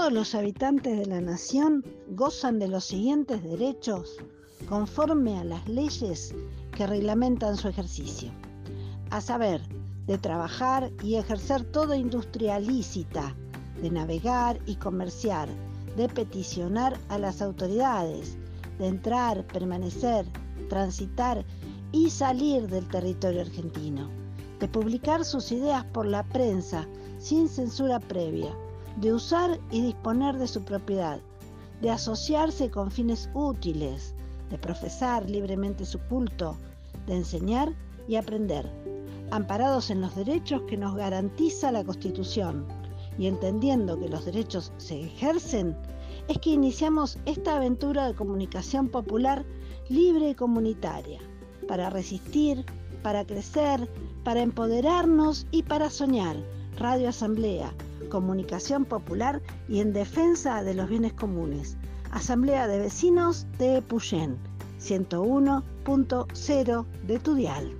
Todos los habitantes de la nación gozan de los siguientes derechos conforme a las leyes que reglamentan su ejercicio, a saber, de trabajar y ejercer toda industria lícita, de navegar y comerciar, de peticionar a las autoridades, de entrar, permanecer, transitar y salir del territorio argentino, de publicar sus ideas por la prensa sin censura previa, de usar y disponer de su propiedad, de asociarse con fines útiles, de profesar libremente su culto, de enseñar y aprender, amparados en los derechos que nos garantiza la Constitución y entendiendo que los derechos se ejercen, es que iniciamos esta aventura de comunicación popular libre y comunitaria, para resistir, para crecer, para empoderarnos y para soñar. Radio Asamblea, comunicación popular y en defensa de los bienes comunes. Asamblea de Vecinos de Epuyén, 101.0 de Tudial.